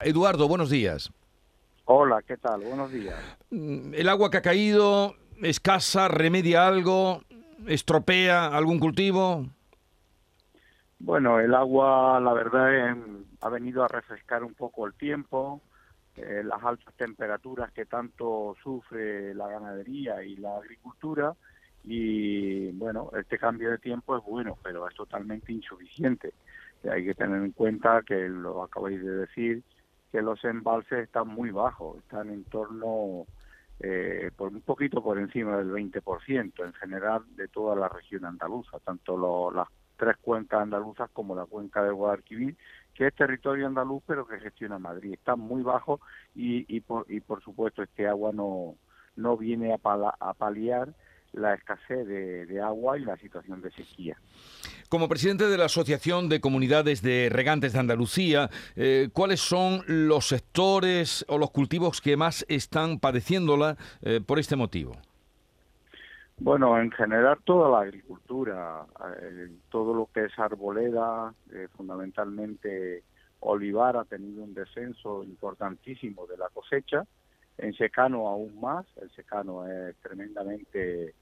Eduardo, buenos días. Hola, ¿qué tal? Buenos días. Mm, El agua que ha caído, escasa, remedia algo, estropea algún cultivo. Bueno, el agua, la verdad, em, ha venido a refrescar un poco el tiempo, eh, las altas temperaturas que tanto sufre la ganadería y la agricultura. Y bueno, este cambio de tiempo es bueno, pero es totalmente insuficiente. Y hay que tener en cuenta que lo acabáis de decir, que los embalses están muy bajos, están en torno eh, por un poquito por encima del 20% en general de toda la región andaluza, tanto lo- las tres cuencas andaluzas como la cuenca del Guadalquivir, que es territorio andaluz pero que gestiona Madrid. Están muy bajos y, y, por, y por supuesto este agua no, no viene a, pala- a paliar la escasez de, de agua y la situación de sequía. Como presidente de la Asociación de Comunidades de Regantes de Andalucía, eh, ¿cuáles son los sectores o los cultivos que más están padeciéndola eh, por este motivo? Bueno, en general toda la agricultura, eh, todo lo que es arboleda, fundamentalmente olivar ha tenido un descenso importantísimo de la cosecha, en secano aún más, el secano es tremendamente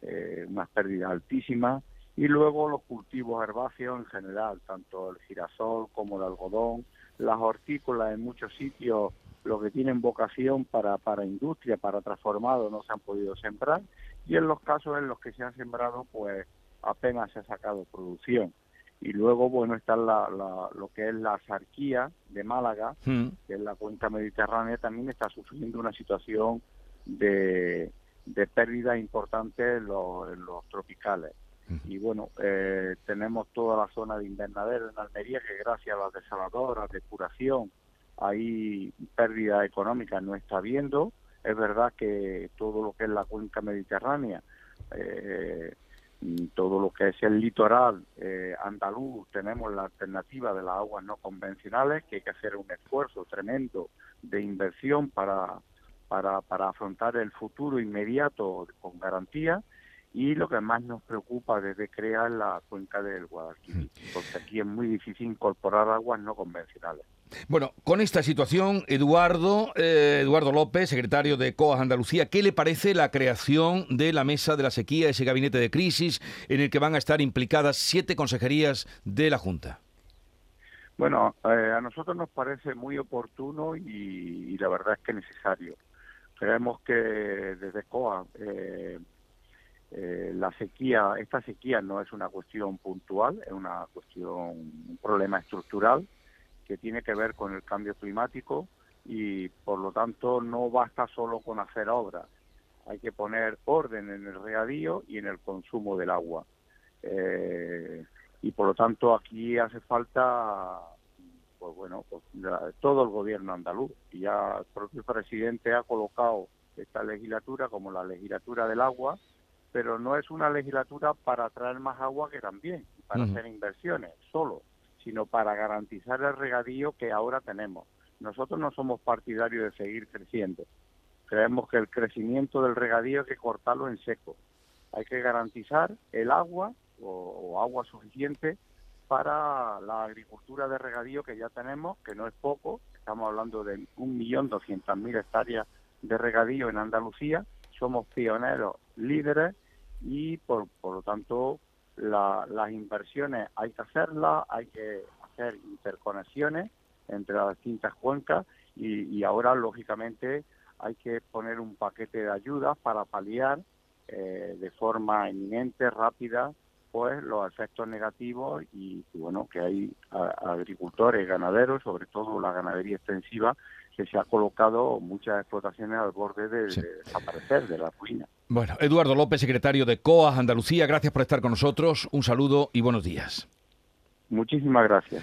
eh, unas pérdidas altísimas, y luego los cultivos herbáceos en general, tanto el girasol como el algodón, las hortícolas en muchos sitios, lo que tienen vocación para, para industria, para transformado, no se han podido sembrar, y en los casos en los que se ha sembrado, pues apenas se ha sacado producción. Y luego, bueno, está la, la- lo que es la sarquía de Málaga, Mm. que es la cuenca mediterránea, también está sufriendo una situación de, de pérdida importante en los, en los tropicales. Y bueno, eh, tenemos toda la zona de invernadero en Almería, que gracias a las desaladoras, depuración, ahí pérdida económica no está habiendo. Es verdad que todo lo que es la cuenca mediterránea, eh, todo lo que es el litoral eh, andaluz, tenemos la alternativa de las aguas no convencionales, que hay que hacer un esfuerzo tremendo de inversión para, para, para afrontar el futuro inmediato con garantía. Y lo que más nos preocupa desde crear la cuenca del Guadalquivir, porque aquí es muy difícil incorporar aguas no convencionales. Bueno, con esta situación, Eduardo, eh, Eduardo López, secretario de COAS Andalucía, ¿qué le parece la creación de la mesa de la sequía, ese gabinete de crisis en el que van a estar implicadas siete consejerías de la Junta? Bueno, eh, a nosotros nos parece muy oportuno y, y la verdad es que necesario. Creemos que desde COA eh, eh, la sequía, esta sequía no es una cuestión puntual, es una cuestión, un problema estructural que tiene que ver con el cambio climático y por lo tanto no basta solo con hacer obras, hay que poner orden en el regadío y en el consumo del agua. Eh, y por lo tanto aquí hace falta pues bueno pues, todo el gobierno andaluz y ya el propio presidente ha colocado esta legislatura como la legislatura del agua pero no es una legislatura para traer más agua que también para hacer inversiones solo sino para garantizar el regadío que ahora tenemos. Nosotros no somos partidarios de seguir creciendo. Creemos que el crecimiento del regadío hay que cortarlo en seco. Hay que garantizar el agua o, o agua suficiente para la agricultura de regadío que ya tenemos, que no es poco, estamos hablando de 1.200.000 hectáreas de regadío en Andalucía, somos pioneros, líderes y por, por lo tanto la- las inversiones hay que hacerlas, hay que hacer interconexiones entre las distintas cuencas y, y ahora lógicamente hay que poner un paquete de ayudas para paliar eh, de forma inminente, rápida, pues los efectos negativos y, y, bueno que hay a- agricultores, ganaderos, sobre todo la ganadería extensiva, que se ha colocado muchas explotaciones al borde de, Sí. de desaparecer de la ruina. Bueno, Eduardo López, secretario de COAS Andalucía, gracias por estar con nosotros, un saludo y buenos días. Muchísimas gracias.